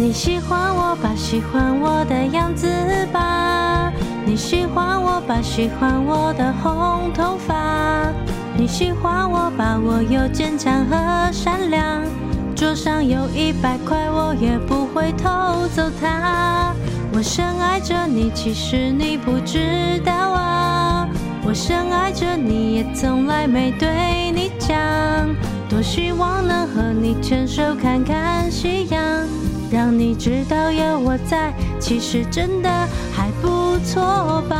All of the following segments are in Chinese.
你喜欢我吧，喜欢我的样子吧。你喜欢我吧，喜欢我的红头发。你喜欢我吧，我有坚强和善良。桌上有一百块，我也不会偷走它。我深爱着你，其实你不知道啊。我深爱着你，也从来没对你讲。多希望能和你牵手看看夕阳。让你知道有我在，其实真的还不错吧。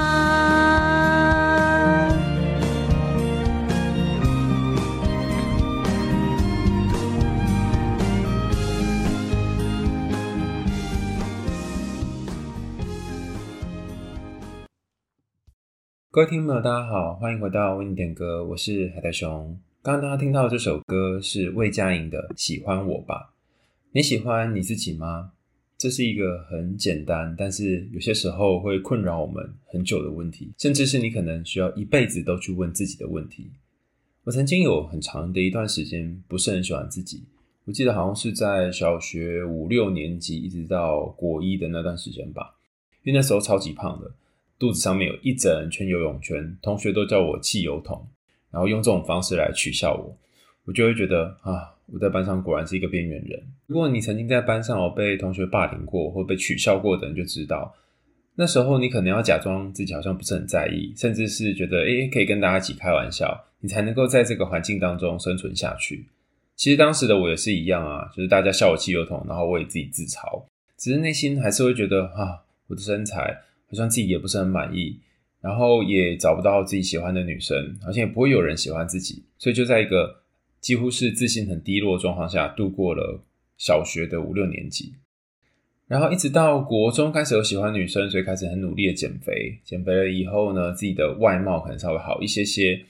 各位听众朋友，大家好，欢迎回到为你点歌，我是海苔熊。刚刚大家听到的这首歌是魏佳莹的《喜欢我吧》。你喜欢你自己吗？这是一个很简单，但是有些时候会困扰我们很久的问题，甚至是你可能需要一辈子都去问自己的问题。我曾经有很长的一段时间不是很喜欢自己，我记得好像是在小学五六年级一直到国一的那段时间吧，因为那时候超级胖的，肚子上面有一整圈游泳圈，同学都叫我汽油桶，然后用这种方式来取笑我，我就会觉得啊。我在班上果然是一个边缘人。如果你曾经在班上有被同学霸凌过或被取笑过的人，就知道那时候你可能要假装自己好像不是很在意，甚至是觉得诶可以跟大家一起开玩笑，你才能够在这个环境当中生存下去。其实当时的我也是一样啊，就是大家笑我汽油桶，然后我也自己自嘲，只是内心还是会觉得啊，我的身材好像自己也不是很满意，然后也找不到自己喜欢的女生，好像也不会有人喜欢自己，所以就在一个。几乎是自信很低落的状况下度过了小学的五六年级，然后一直到国中开始有喜欢女生，所以开始很努力的减肥。减肥了以后呢，自己的外貌可能稍微好一些些，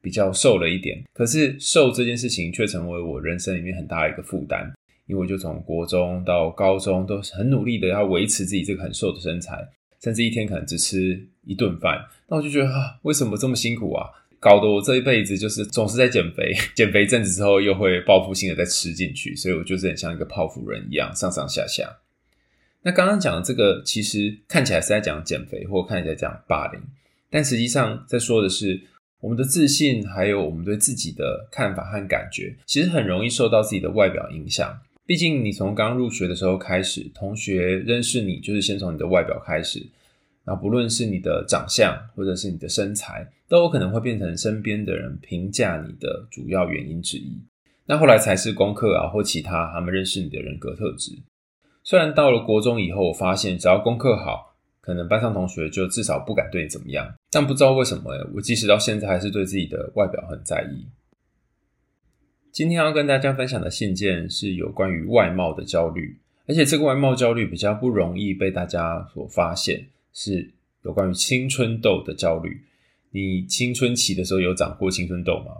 比较瘦了一点。可是瘦这件事情却成为我人生里面很大的一个负担，因为我就从国中到高中都很努力的要维持自己这个很瘦的身材，甚至一天可能只吃一顿饭。那我就觉得啊，为什么这么辛苦啊？搞得我这一辈子就是总是在减肥，减肥一阵子之后又会报复性的再吃进去，所以我就是很像一个泡芙人一样上上下下。那刚刚讲的这个其实看起来是在讲减肥，或看起来讲霸凌，但实际上在说的是我们的自信，还有我们对自己的看法和感觉，其实很容易受到自己的外表影响。毕竟你从刚入学的时候开始，同学认识你就是先从你的外表开始。那不论是你的长相，或者是你的身材，都有可能会变成身边的人评价你的主要原因之一。那后来才是功课啊，或其他他们认识你的人格特质。虽然到了国中以后，我发现只要功课好，可能班上同学就至少不敢对你怎么样。但不知道为什么，我即使到现在还是对自己的外表很在意。今天要跟大家分享的信件是有关于外貌的焦虑，而且这个外貌焦虑比较不容易被大家所发现。是有关于青春痘的焦虑。你青春期的时候有长过青春痘吗？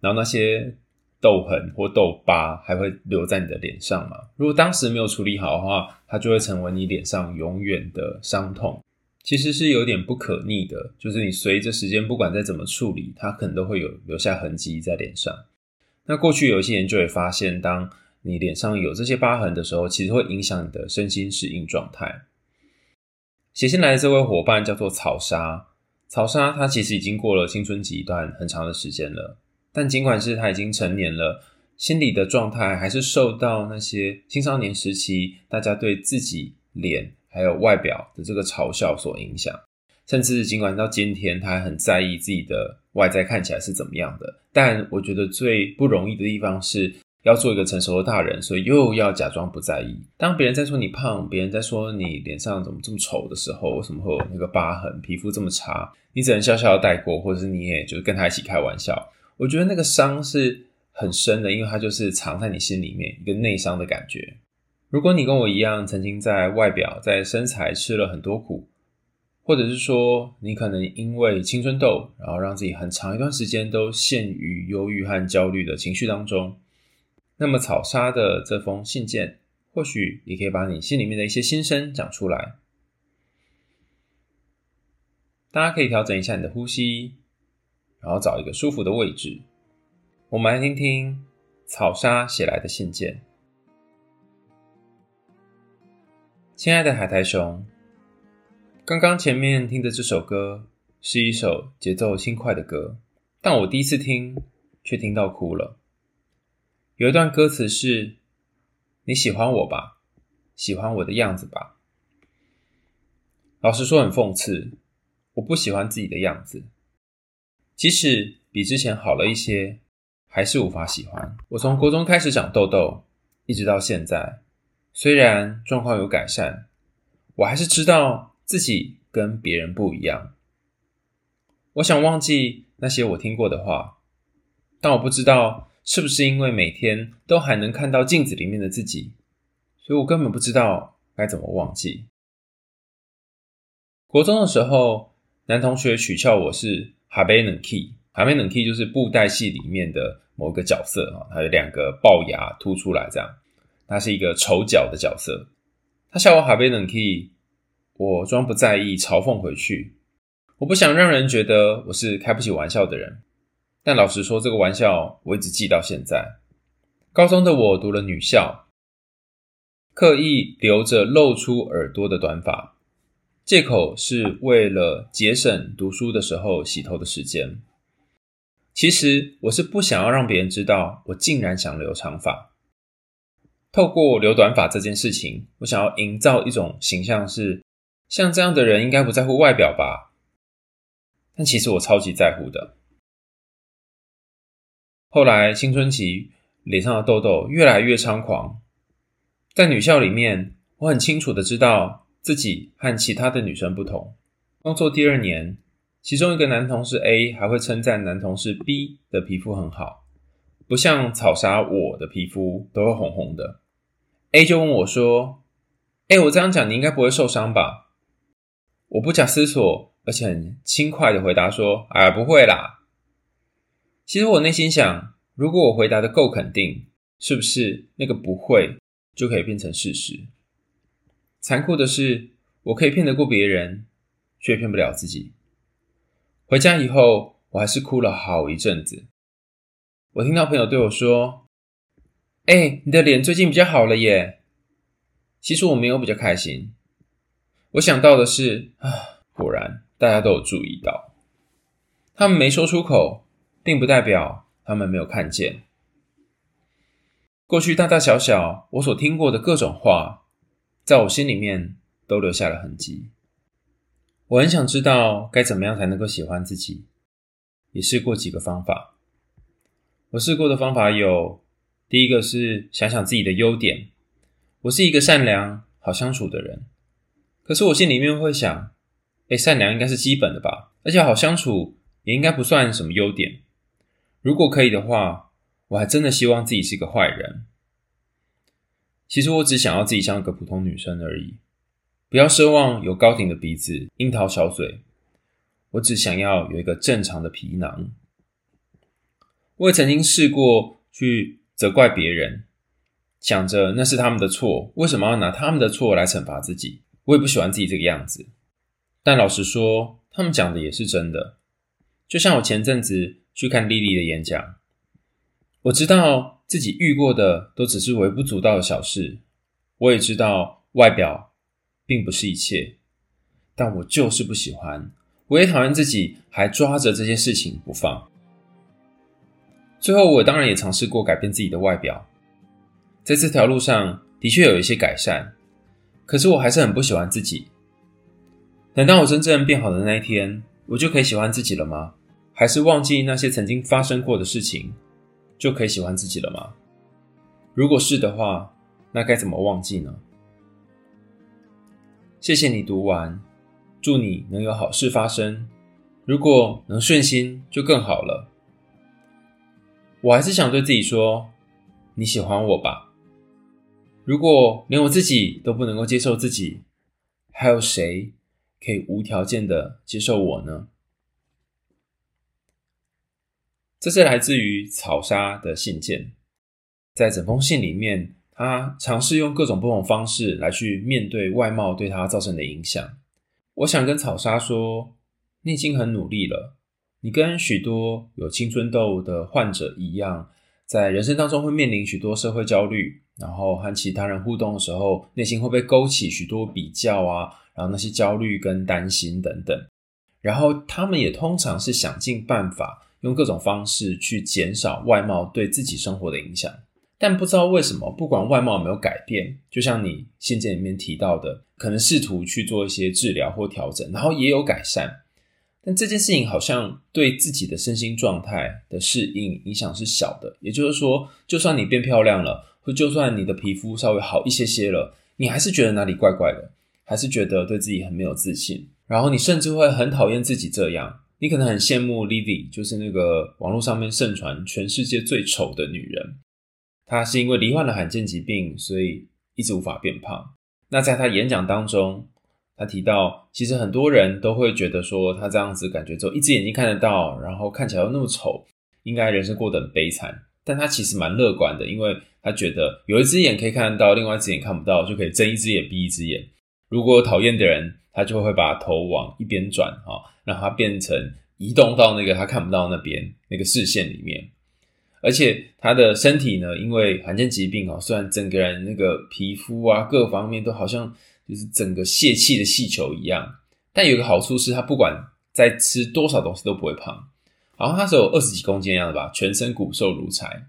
然后那些痘痕或痘疤还会留在你的脸上吗？如果当时没有处理好的话，它就会成为你脸上永远的伤痛。其实是有点不可逆的，就是你随着时间，不管再怎么处理，它可能都会有留下痕迹在脸上。那过去有一些研究也发现，当你脸上有这些疤痕的时候，其实会影响你的身心适应状态。写信来的这位伙伴叫做草沙，草沙他其实已经过了青春期一段很长的时间了，但尽管是他已经成年了，心理的状态还是受到那些青少年时期大家对自己脸还有外表的这个嘲笑所影响，甚至尽管到今天他还很在意自己的外在看起来是怎么样的，但我觉得最不容易的地方是。要做一个成熟的大人，所以又要假装不在意。当别人在说你胖，别人在说你脸上怎么这么丑的时候，为什么会有那个疤痕，皮肤这么差？你只能笑笑带过，或者是你也就是跟他一起开玩笑。我觉得那个伤是很深的，因为它就是藏在你心里面一个内伤的感觉。如果你跟我一样，曾经在外表、在身材吃了很多苦，或者是说你可能因为青春痘，然后让自己很长一段时间都陷于忧郁和焦虑的情绪当中。那么草沙的这封信件，或许也可以把你心里面的一些心声讲出来。大家可以调整一下你的呼吸，然后找一个舒服的位置。我们来听听草沙写来的信件。亲爱的海苔熊，刚刚前面听的这首歌是一首节奏轻快的歌，但我第一次听却听到哭了。有一段歌词是：“你喜欢我吧，喜欢我的样子吧。”老实说，很讽刺，我不喜欢自己的样子，即使比之前好了一些，还是无法喜欢。我从国中开始长痘痘，一直到现在。虽然状况有改善，我还是知道自己跟别人不一样。我想忘记那些我听过的话，但我不知道是不是因为每天都还能看到镜子里面的自己，所以我根本不知道该怎么忘记。国中的时候，男同学取笑我是哈贝冷 key，哈贝冷 key 就是布袋戏里面的某一个角色啊，它有两个龅牙凸出来这样。他是一个丑角的角色，他笑我哈贝冷 key，我装不在意，嘲讽回去。我不想让人觉得我是开不起玩笑的人，但老实说，这个玩笑我一直记到现在。高中的我读了女校，刻意留着露出耳朵的短发，借口是为了节省读书的时候洗头的时间。其实我是不想要让别人知道我竟然想留长发。透过留短发这件事情，我想要营造一种形象是，像这样的人应该不在乎外表吧？但其实我超级在乎的。后来青春期脸上的痘痘越来越猖狂，在女校里面，我很清楚的知道自己和其他的女生不同。工作第二年，其中一个男同事 A 还会称赞男同事 B 的皮肤很好，不像草莎我的皮肤都会红红的。A 就问我说：“哎，我这样讲你应该不会受伤吧？”我不假思索，而且很轻快的回答说：“哎，不会啦。”其实我内心想，如果我回答的够肯定，是不是那个不会就可以变成事实？残酷的是，我可以骗得过别人，却骗不了自己。回家以后，我还是哭了好一阵子。我听到朋友对我说。哎、你的脸最近比较好了耶。其实我没有比较开心。我想到的是，啊，果然大家都有注意到。他们没说出口，并不代表他们没有看见。过去大大小小我所听过的各种话，在我心里面都留下了痕迹。我很想知道该怎么样才能够喜欢自己，也试过几个方法。我试过的方法有。第一个是想想自己的优点，我是一个善良、好相处的人。可是我心里面会想，诶，善良应该是基本的吧，而且好相处也应该不算什么优点。如果可以的话，我还真的希望自己是个坏人。其实我只想要自己像个普通女生而已，不要奢望有高挺的鼻子、樱桃小嘴。我只想要有一个正常的皮囊。我也曾经试过去。责怪别人，想着那是他们的错，为什么要拿他们的错来惩罚自己？我也不喜欢自己这个样子。但老实说，他们讲的也是真的。就像我前阵子去看莉莉的演讲，我知道自己遇过的都只是微不足道的小事，我也知道外表并不是一切，但我就是不喜欢，我也讨厌自己还抓着这些事情不放。最后，我当然也尝试过改变自己的外表，在这条路上的确有一些改善，可是我还是很不喜欢自己。等到我真正变好的那一天，我就可以喜欢自己了吗？还是忘记那些曾经发生过的事情，就可以喜欢自己了吗？如果是的话，那该怎么忘记呢？谢谢你读完，祝你能有好事发生。如果能顺心，就更好了。我还是想对自己说：“你喜欢我吧？如果连我自己都不能够接受自己，还有谁可以无条件的接受我呢？”这是来自于草莎的信件，在整封信里面，他尝试用各种不同方式来去面对外貌对他造成的影响。我想跟草莎说：“你已经很努力了。”你跟许多有青春痘的患者一样，在人生当中会面临许多社会焦虑，然后和其他人互动的时候，内心会被勾起许多比较啊，然后那些焦虑跟担心等等。然后他们也通常是想尽办法，用各种方式去减少外貌对自己生活的影响。但不知道为什么，不管外貌有没有改变，就像你信件里面提到的，可能试图去做一些治疗或调整，然后也有改善。但这件事情好像对自己的身心状态的适应影响是小的，也就是说，就算你变漂亮了，或就算你的皮肤稍微好一些些了，你还是觉得哪里怪怪的，还是觉得对自己很没有自信，然后你甚至会很讨厌自己这样。你可能很羡慕 Lily，就是那个网络上面盛传全世界最丑的女人，她是因为罹患了罕见疾病，所以一直无法变胖。那在她演讲当中，她提到，其实很多人都会觉得说，她这样子感觉就一只眼睛看得到，然后看起来又那么丑，应该人生过得很悲惨。但她其实蛮乐观的，因为她觉得有一只眼可以看得到，另外一只眼看不到，就可以睁一只眼闭一只眼。如果讨厌的人，他就会把头往一边转，哈，让他变成移动到那个他看不到那边那个视线里面。而且他的身体呢，因为罕见疾病啊，虽然整个人那个皮肤啊各方面都好像。就是整个泄气的气球一样，但有个好处是，他不管在吃多少东西都不会胖。然后他是有二十几公斤一样的吧，全身骨瘦如柴。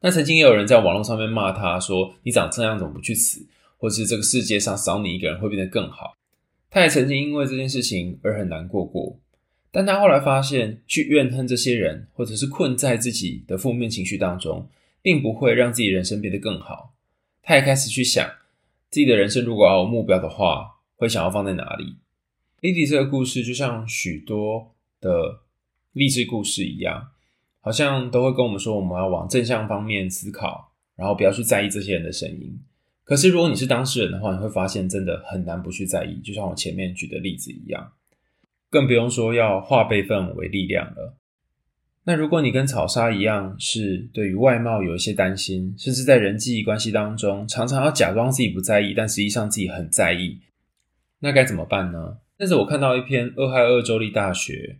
那曾经也有人在网络上面骂他说：“你长这样怎么不去死？或是这个世界上少你一个人会变得更好？”他也曾经因为这件事情而很难过过。但他后来发现，去怨恨这些人，或者是困在自己的负面情绪当中，并不会让自己人生变得更好。他也开始去想。自己的人生如果要有目标的话，会想要放在哪里？Lily 这个故事就像许多的励志故事一样，好像都会跟我们说，我们要往正向方面思考，然后不要去在意这些人的声音。可是如果你是当事人的话，你会发现真的很难不去在意，就像我前面举的例子一样，更不用说要化悲愤为力量了。那如果你跟草莎一样，是对于外貌有一些担心，甚至在人际关系当中常常要假装自己不在意，但实际上自己很在意，那该怎么办呢？但是我看到一篇俄亥俄州立大学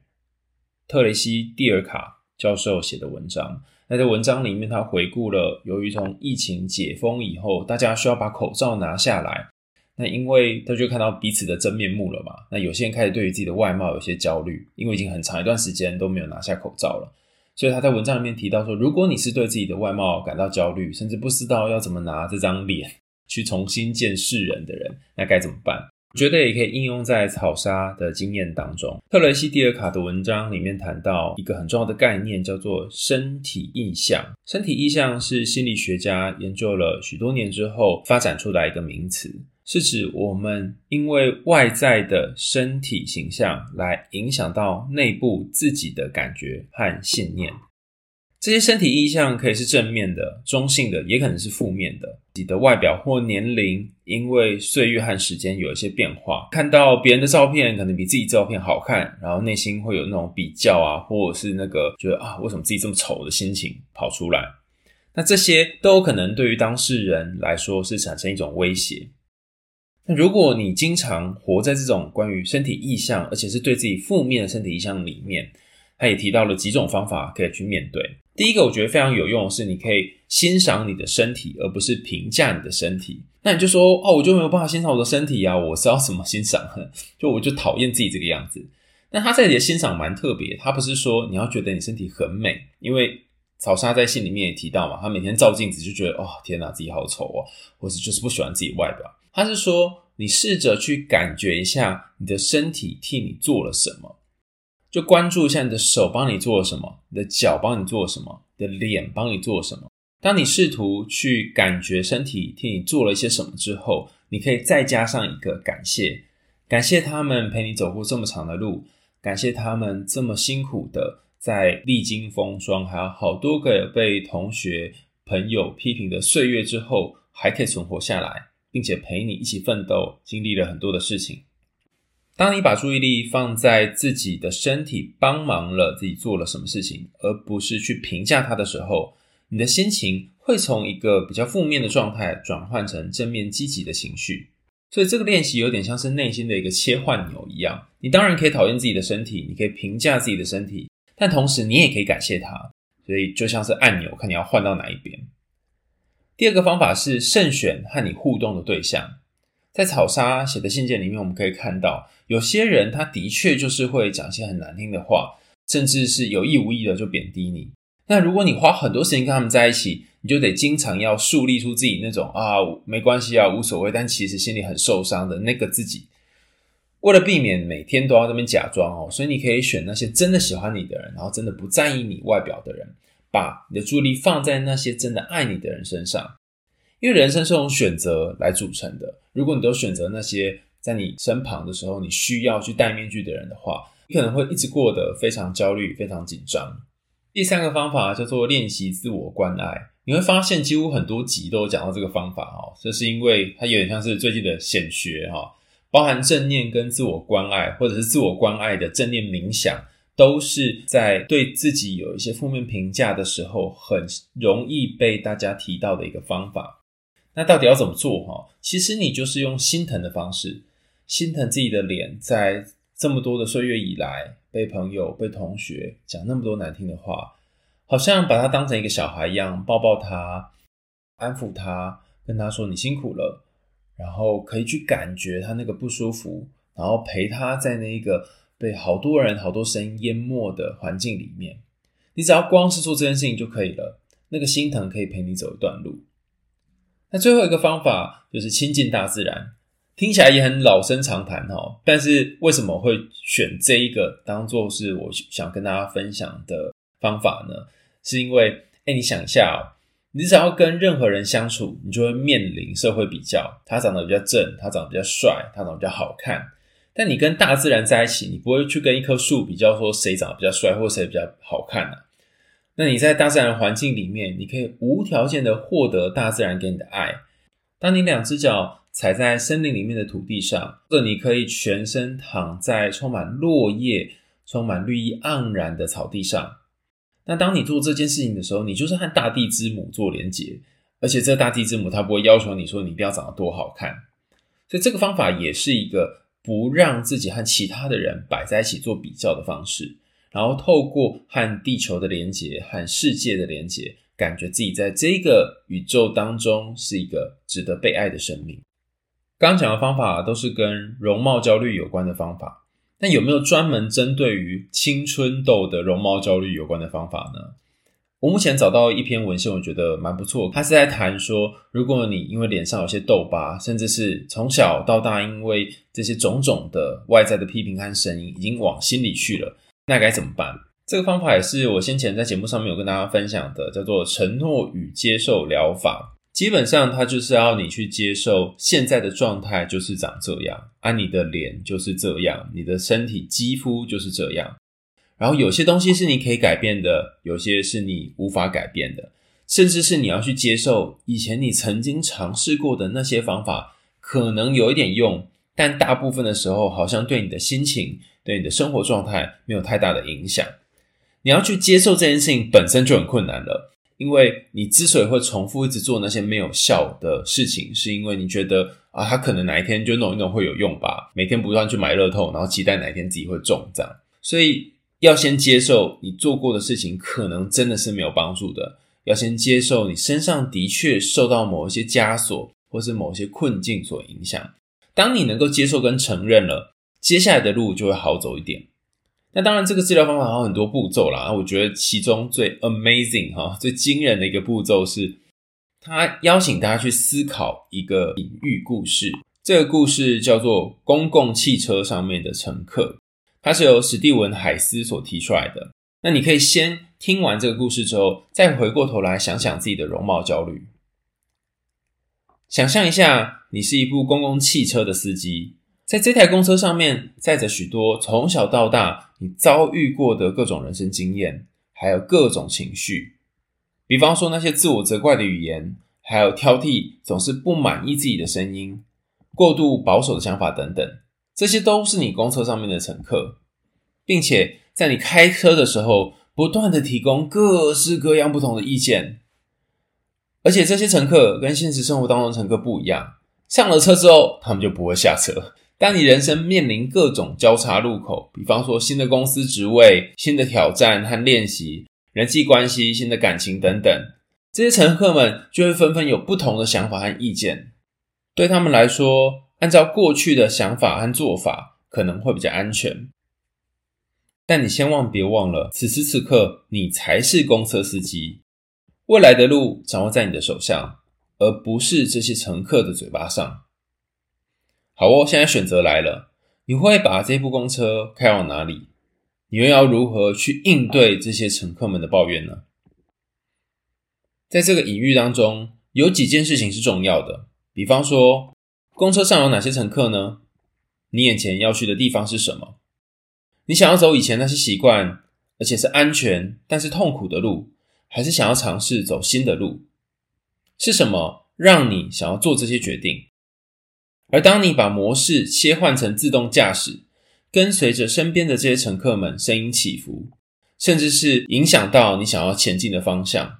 特雷西·蒂尔卡教授写的文章，那在文章里面，他回顾了由于从疫情解封以后，大家需要把口罩拿下来，那因为他就看到彼此的真面目了嘛。那有些人开始对于自己的外貌有些焦虑，因为已经很长一段时间都没有拿下口罩了。所以他在文章里面提到说，如果你是对自己的外貌感到焦虑，甚至不知道要怎么拿这张脸去重新见世人的人，那该怎么办？我觉得也可以应用在草沙的经验当中。特雷西·蒂尔卡的文章里面谈到一个很重要的概念，叫做身体意象。身体意象是心理学家研究了许多年之后发展出来一个名词。是指我们因为外在的身体形象来影响到内部自己的感觉和信念。这些身体意象可以是正面的、中性的，也可能是负面的。自己的外表或年龄因为岁月和时间有一些变化，看到别人的照片可能比自己照片好看，然后内心会有那种比较啊，或者是那个觉得啊，为什么自己这么丑的心情跑出来。那这些都有可能对于当事人来说是产生一种威胁。那如果你经常活在这种关于身体意象，而且是对自己负面的身体意象里面，他也提到了几种方法可以去面对。第一个我觉得非常有用的是，你可以欣赏你的身体，而不是评价你的身体。那你就说哦，我就没有办法欣赏我的身体啊，我是要怎么欣赏？就我就讨厌自己这个样子。那他这里的欣赏蛮特别，他不是说你要觉得你身体很美，因为草沙在信里面也提到嘛，他每天照镜子就觉得哦，天哪，自己好丑哦，或是就是不喜欢自己外表。他是说，你试着去感觉一下你的身体替你做了什么，就关注一下你的手帮你做了什么，你的脚帮你做了什么，你的脸帮你做了什么。当你试图去感觉身体替你做了一些什么之后，你可以再加上一个感谢，感谢他们陪你走过这么长的路，感谢他们这么辛苦的在历经风霜，还有好多个被同学朋友批评的岁月之后，还可以存活下来。并且陪你一起奋斗，经历了很多的事情。当你把注意力放在自己的身体帮忙了自己做了什么事情，而不是去评价它的时候，你的心情会从一个比较负面的状态转换成正面积极的情绪。所以这个练习有点像是内心的一个切换钮一样。你当然可以讨厌自己的身体，你可以评价自己的身体，但同时你也可以感谢它。所以就像是按钮，看你要换到哪一边。第二个方法是慎选和你互动的对象。在草莎写的信件里面，我们可以看到，有些人他的确就是会讲一些很难听的话，甚至是有意无意的就贬低你。那如果你花很多时间跟他们在一起，你就得经常要树立出自己那种啊，没关系啊，无所谓，但其实心里很受伤的那个自己。为了避免每天都要这边假装哦，所以你可以选那些真的喜欢你的人，然后真的不在意你外表的人。把你的注意力放在那些真的爱你的人身上，因为人生是用选择来组成的。如果你都选择那些在你身旁的时候，你需要去戴面具的人的话，你可能会一直过得非常焦虑、非常紧张。第三个方法叫做练习自我关爱，你会发现几乎很多集都有讲到这个方法哦。这是因为它有点像是最近的显学哈，包含正念跟自我关爱，或者是自我关爱的正念冥想。都是在对自己有一些负面评价的时候，很容易被大家提到的一个方法。那到底要怎么做？哈，其实你就是用心疼的方式，心疼自己的脸，在这么多的岁月以来，被朋友、被同学讲那么多难听的话，好像把他当成一个小孩一样，抱抱他，安抚他，跟他说你辛苦了，然后可以去感觉他那个不舒服，然后陪他在那个。被好多人、好多声音淹没的环境里面，你只要光是做这件事情就可以了。那个心疼可以陪你走一段路。那最后一个方法就是亲近大自然，听起来也很老生常谈哈。但是为什么会选这一个当做是我想跟大家分享的方法呢？是因为，哎，你想一下哦，你只要跟任何人相处，你就会面临社会比较。他长得比较正，他长得比较帅，他长得比较好看。但你跟大自然在一起，你不会去跟一棵树比较，说谁长得比较帅或谁比较好看啊。那你在大自然环境里面，你可以无条件的获得大自然给你的爱。当你两只脚踩在森林里面的土地上，或者你可以全身躺在充满落叶、充满绿意盎然的草地上。那当你做这件事情的时候，你就是和大地之母做连结，而且这大地之母它不会要求你说你一定要长得多好看。所以这个方法也是一个。不让自己和其他的人摆在一起做比较的方式，然后透过和地球的连结、和世界的连结，感觉自己在这个宇宙当中是一个值得被爱的生命。刚刚讲的方法都是跟容貌焦虑有关的方法，但有没有专门针对于青春痘的容貌焦虑有关的方法呢？我目前找到一篇文献，我觉得蛮不错。他是在谈说，如果你因为脸上有些痘疤，甚至是从小到大因为这些种种的外在的批评和声音已经往心里去了，那该怎么办？这个方法也是我先前在节目上面有跟大家分享的，叫做承诺与接受疗法。基本上，它就是要你去接受现在的状态就是长这样，啊、你的脸就是这样，你的身体肌肤就是这样。然后有些东西是你可以改变的，有些是你无法改变的，甚至是你要去接受以前你曾经尝试过的那些方法，可能有一点用，但大部分的时候好像对你的心情、对你的生活状态没有太大的影响。你要去接受这件事情本身就很困难了，因为你之所以会重复一直做那些没有效的事情，是因为你觉得啊，它可能哪一天就弄一弄会有用吧，每天不断去买乐透，然后期待哪一天自己会中这样，所以。要先接受你做过的事情可能真的是没有帮助的，要先接受你身上的确受到某一些枷锁或是某些困境所影响。当你能够接受跟承认了，接下来的路就会好走一点。那当然，这个治疗方法还有很多步骤啦。我觉得其中最 amazing 哈、最惊人的一个步骤是，他邀请大家去思考一个隐喻故事。这个故事叫做公共汽车上面的乘客。它是由史蒂文·海斯所提出来的。那你可以先听完这个故事之后，再回过头来想想自己的容貌焦虑。想象一下，你是一部公共汽车的司机，在这台公车上面载着许多从小到大你遭遇过的各种人生经验，还有各种情绪。比方说那些自我责怪的语言，还有挑剔总是不满意自己的声音，过度保守的想法等等。这些都是你公车上面的乘客，并且在你开车的时候，不断的提供各式各样不同的意见。而且这些乘客跟现实生活当中乘客不一样，上了车之后，他们就不会下车。当你人生面临各种交叉路口，比方说新的公司职位、新的挑战和练习，人际关系、新的感情等等，这些乘客们就会纷纷有不同的想法和意见。对他们来说，按照过去的想法和做法可能会比较安全。但你千万别忘了，此时此刻你才是公车司机，未来的路掌握在你的手上，而不是这些乘客的嘴巴上。好哦，现在选择来了，你会把这部公车开往哪里？你又要如何去应对这些乘客们的抱怨呢？在这个隐喻当中，有几件事情是重要的。比方说，公车上有哪些乘客呢？你眼前要去的地方是什么？你想要走以前那些习惯，而且是安全但是痛苦的路，还是想要尝试走新的路？是什么让你想要做这些决定？而当你把模式切换成自动驾驶，跟随着身边的这些乘客们声音起伏，甚至是影响到你想要前进的方向，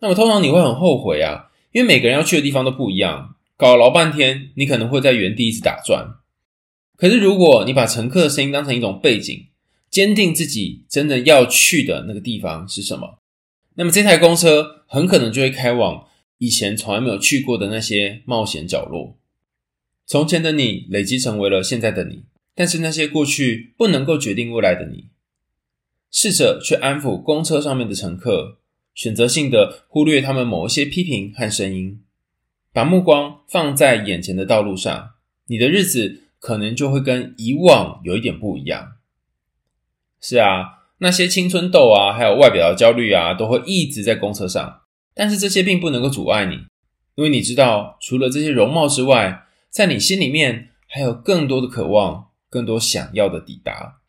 那么通常你会很后悔啊，因为每个人要去的地方都不一样。搞了老半天，你可能会在原地一直打转。可是，如果你把乘客的声音当成一种背景，坚定自己真的要去的那个地方是什么，那么这台公车很可能就会开往以前从来没有去过的那些冒险角落。从前的你累积成为了现在的你，但是那些过去不能够决定未来的你。试着去安抚公车上面的乘客，选择性的忽略他们某一些批评和声音。把目光放在眼前的道路上，你的日子可能就会跟以往有一点不一样。是啊，那些青春痘啊，还有外表的焦虑啊，都会一直在公车上。但是这些并不能够阻碍你，因为你知道，除了这些容貌之外，在你心里面还有更多的渴望，更多想要的抵达。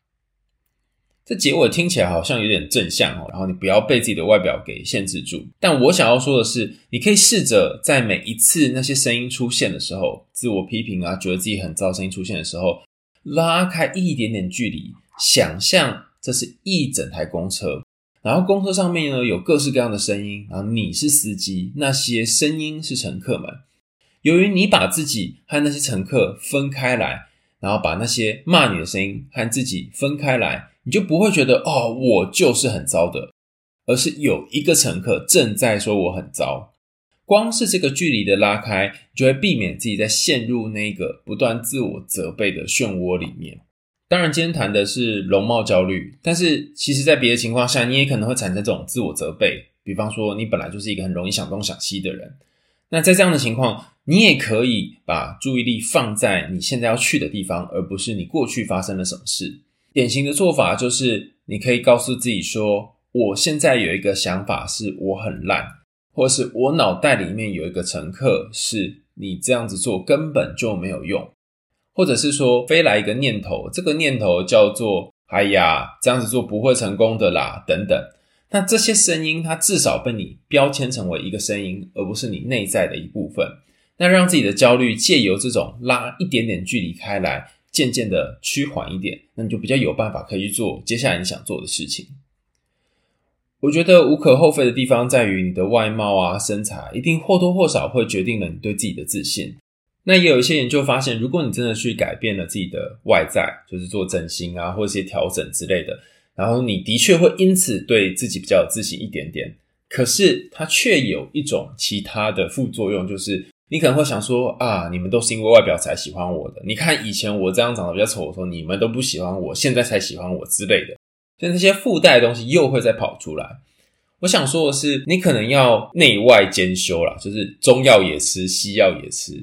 这结尾听起来好像有点正向哦，然后你不要被自己的外表给限制住。但我想要说的是，你可以试着在每一次那些声音出现的时候，自我批评啊，觉得自己很糟，声音出现的时候，拉开一点点距离，想象这是一整台公车，然后公车上面呢有各式各样的声音，然后你是司机，那些声音是乘客们。由于你把自己和那些乘客分开来，然后把那些骂你的声音和自己分开来。你就不会觉得哦，我就是很糟的，而是有一个乘客正在说我很糟。光是这个距离的拉开，就会避免自己在陷入那个不断自我责备的漩涡里面。当然，今天谈的是容貌焦虑，但是其实在别的情况下，你也可能会产生这种自我责备。比方说，你本来就是一个很容易想东想西的人，那在这样的情况，你也可以把注意力放在你现在要去的地方，而不是你过去发生了什么事。典型的做法就是，你可以告诉自己说：“我现在有一个想法，是我很烂，或是我脑袋里面有一个乘客，是你这样子做根本就没有用，或者是说飞来一个念头，这个念头叫做‘哎呀，这样子做不会成功的啦’等等。那这些声音，它至少被你标签成为一个声音，而不是你内在的一部分。那让自己的焦虑借由这种拉一点点距离开来。”渐渐的趋缓一点，那你就比较有办法可以去做接下来你想做的事情。我觉得无可厚非的地方在于你的外貌啊、身材，一定或多或少会决定了你对自己的自信。那也有一些研究发现，如果你真的去改变了自己的外在，就是做整形啊，或者一些调整之类的，然后你的确会因此对自己比较有自信一点点。可是它却有一种其他的副作用，就是。你可能会想说啊，你们都是因为外表才喜欢我的。你看以前我这样长得比较丑的时候，你们都不喜欢我，现在才喜欢我之类的。所以那些附带的东西又会再跑出来。我想说的是，你可能要内外兼修啦，就是中药也吃，西药也吃，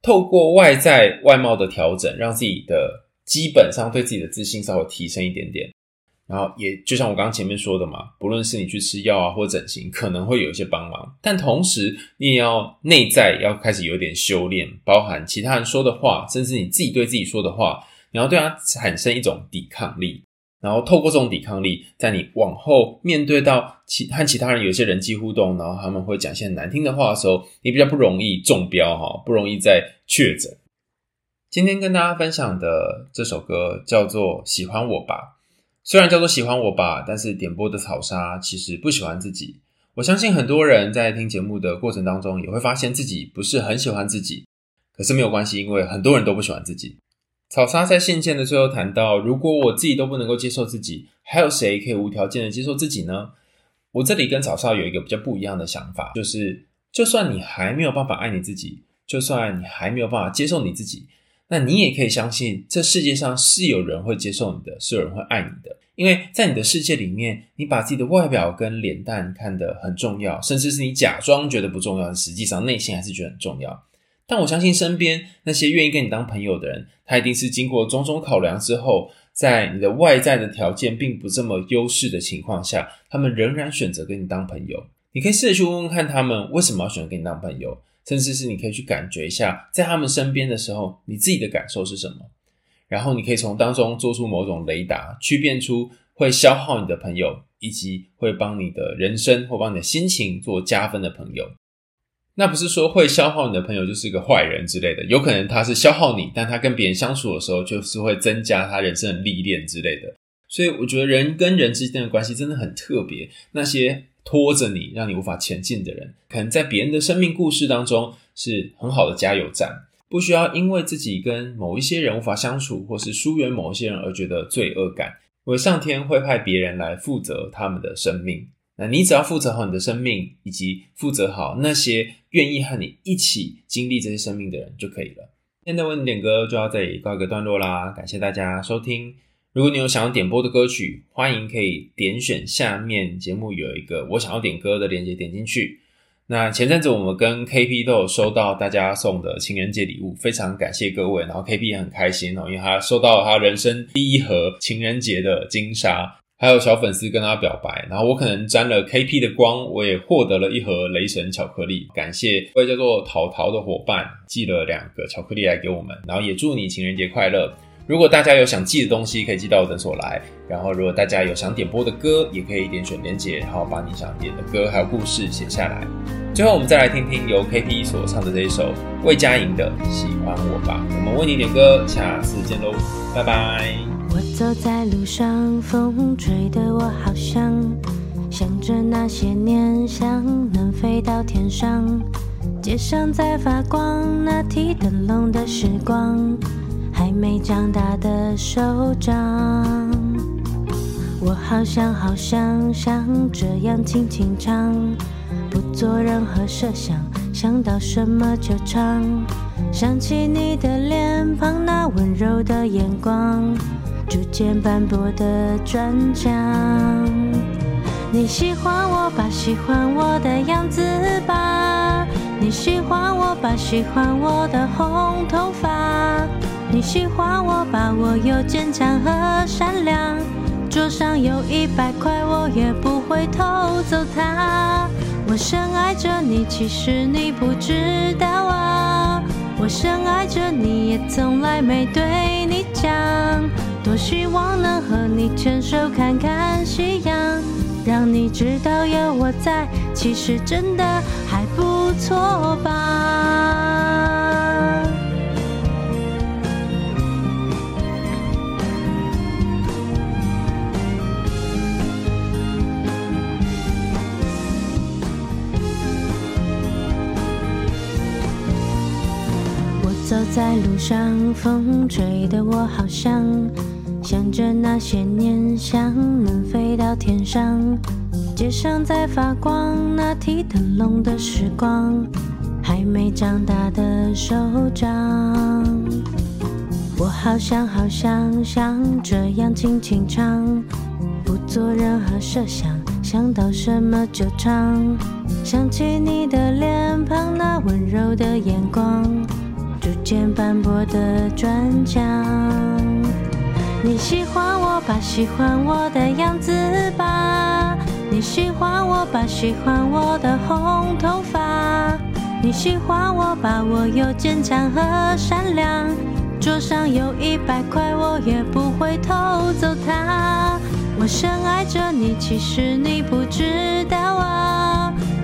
透过外在外貌的调整，让自己的基本上对自己的自信稍微提升一点点。然后也就像我刚刚前面说的嘛，不论是你去吃药啊，或整形，可能会有一些帮忙，但同时你也要内在要开始有点修炼，包含其他人说的话，甚至你自己对自己说的话，你要对它产生一种抵抗力，然后透过这种抵抗力，在你往后面对到其和其他人有一些人际互动，然后他们会讲一些难听的话的时候，你比较不容易中标哈，不容易再确诊。今天跟大家分享的这首歌叫做《喜欢我吧》。虽然叫做喜欢我吧，但是点播的草沙其实不喜欢自己。我相信很多人在听节目的过程当中，也会发现自己不是很喜欢自己。可是没有关系，因为很多人都不喜欢自己。草沙在信件的最后谈到，如果我自己都不能够接受自己，还有谁可以无条件的接受自己呢？我这里跟草沙有一个比较不一样的想法，就是就算你还没有办法爱你自己，就算你还没有办法接受你自己，那你也可以相信这世界上是有人会接受你的，是有人会爱你的。因为在你的世界里面，你把自己的外表跟脸蛋看得很重要，甚至是你假装觉得不重要，实际上内心还是觉得很重要。但我相信身边那些愿意跟你当朋友的人，他一定是经过种种考量之后，在你的外在的条件并不这么优势的情况下，他们仍然选择跟你当朋友。你可以试着去问问看他们为什么要选择跟你当朋友，甚至是你可以去感觉一下，在他们身边的时候，你自己的感受是什么。然后你可以从当中做出某种雷达，区辨出会消耗你的朋友，以及会帮你的人生或帮你的心情做加分的朋友。那不是说会消耗你的朋友就是一个坏人之类的，有可能他是消耗你，但他跟别人相处的时候，就是会增加他人生的历练之类的。所以我觉得人跟人之间的关系真的很特别。那些拖着你，让你无法前进的人，可能在别人的生命故事当中是很好的加油站。不需要因为自己跟某一些人无法相处，或是疏远某一些人而觉得罪恶感。因为上天会派别人来负责他们的生命，那你只要负责好你的生命，以及负责好那些愿意和你一起经历这些生命的人就可以了。今天的为你点歌就要这里告一个段落啦，感谢大家收听。如果你有想要点播的歌曲，欢迎可以点选下面节目有一个我想要点歌的链接，点进去。那前阵子我们跟 KP 都有收到大家送的情人节礼物，非常感谢各位。然后 KP 也很开心哦，因为他收到了他人生第一盒情人节的金莎，还有小粉丝跟他表白。然后我可能沾了 KP 的光，我也获得了一盒雷神巧克力。感谢一位叫做淘淘的伙伴寄了两个巧克力来给我们，然后也祝你情人节快乐。如果大家有想寄的东西，可以寄到我诊所来。然后，如果大家有想点播的歌，也可以点选连结，然后把你想点的歌还有故事写下来。最后，我们再来听听由 KP 所唱的这一首魏佳莹的《喜欢我吧》。我们为你点歌，下次见喽，拜拜。我走在路上，风吹得我好想，想着那些年，想能飞到天上。街上在发光，那提灯笼的时光。没长大的手掌，我好想好想像这样轻轻唱，不做任何设想，想到什么就唱。想起你的脸庞，那温柔的眼光，逐渐斑驳的砖墙。你喜欢我吧，喜欢我的样子吧。你喜欢我吧，喜欢我的红头发。你喜欢我吧，我有坚强和善良。桌上有一百块，我也不会偷走它。我深爱着你，其实你不知道啊。我深爱着你，也从来没对你讲。多希望能和你牵手看看夕阳，让你知道有我在，其实真的还不错吧。走在路上，风吹得我好想，想着那些年，想能飞到天上。街上在发光，那提灯笼的时光，还没长大的手掌。我好想好想像这样轻轻唱，不做任何设想，想到什么就唱。想起你的脸庞，那温柔的眼光。逐渐斑驳的砖墙，你喜欢我吧，喜欢我的样子吧。你喜欢我吧，喜欢我的红头发。你喜欢我吧，我有坚强和善良。桌上有一百块，我也不会偷走它。我深爱着你，其实你不知道啊。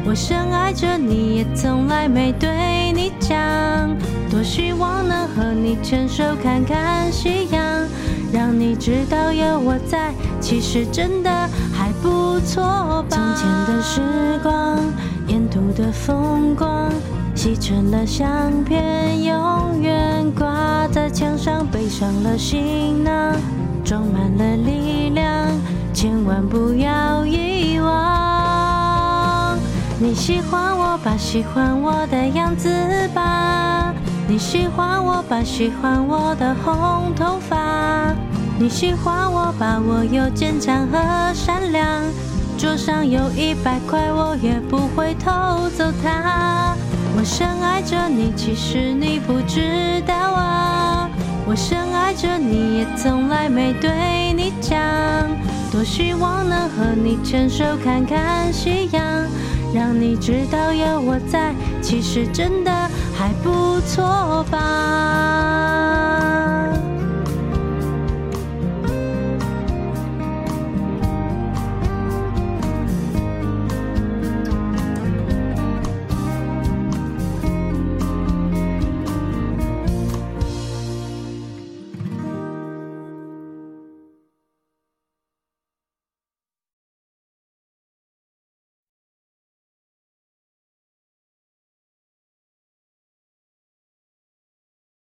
我深爱着你，也从来没对你讲。多希望能和你牵手看看夕阳，让你知道有我在，其实真的还不错吧。从前的时光，沿途的风光，洗成了相片，永远挂在墙上。背上了行囊，装满了力量，千万不要遗忘。你喜欢我吧，喜欢我的样子吧。你喜欢我吧，喜欢我的红头发。你喜欢我吧，我有坚强和善良。桌上有一百块，我也不会偷走它。我深爱着你，其实你不知道啊。我深爱着你，也从来没对你讲。多希望能和你牵手看看夕阳。让你知道有我在其实真的还不错吧。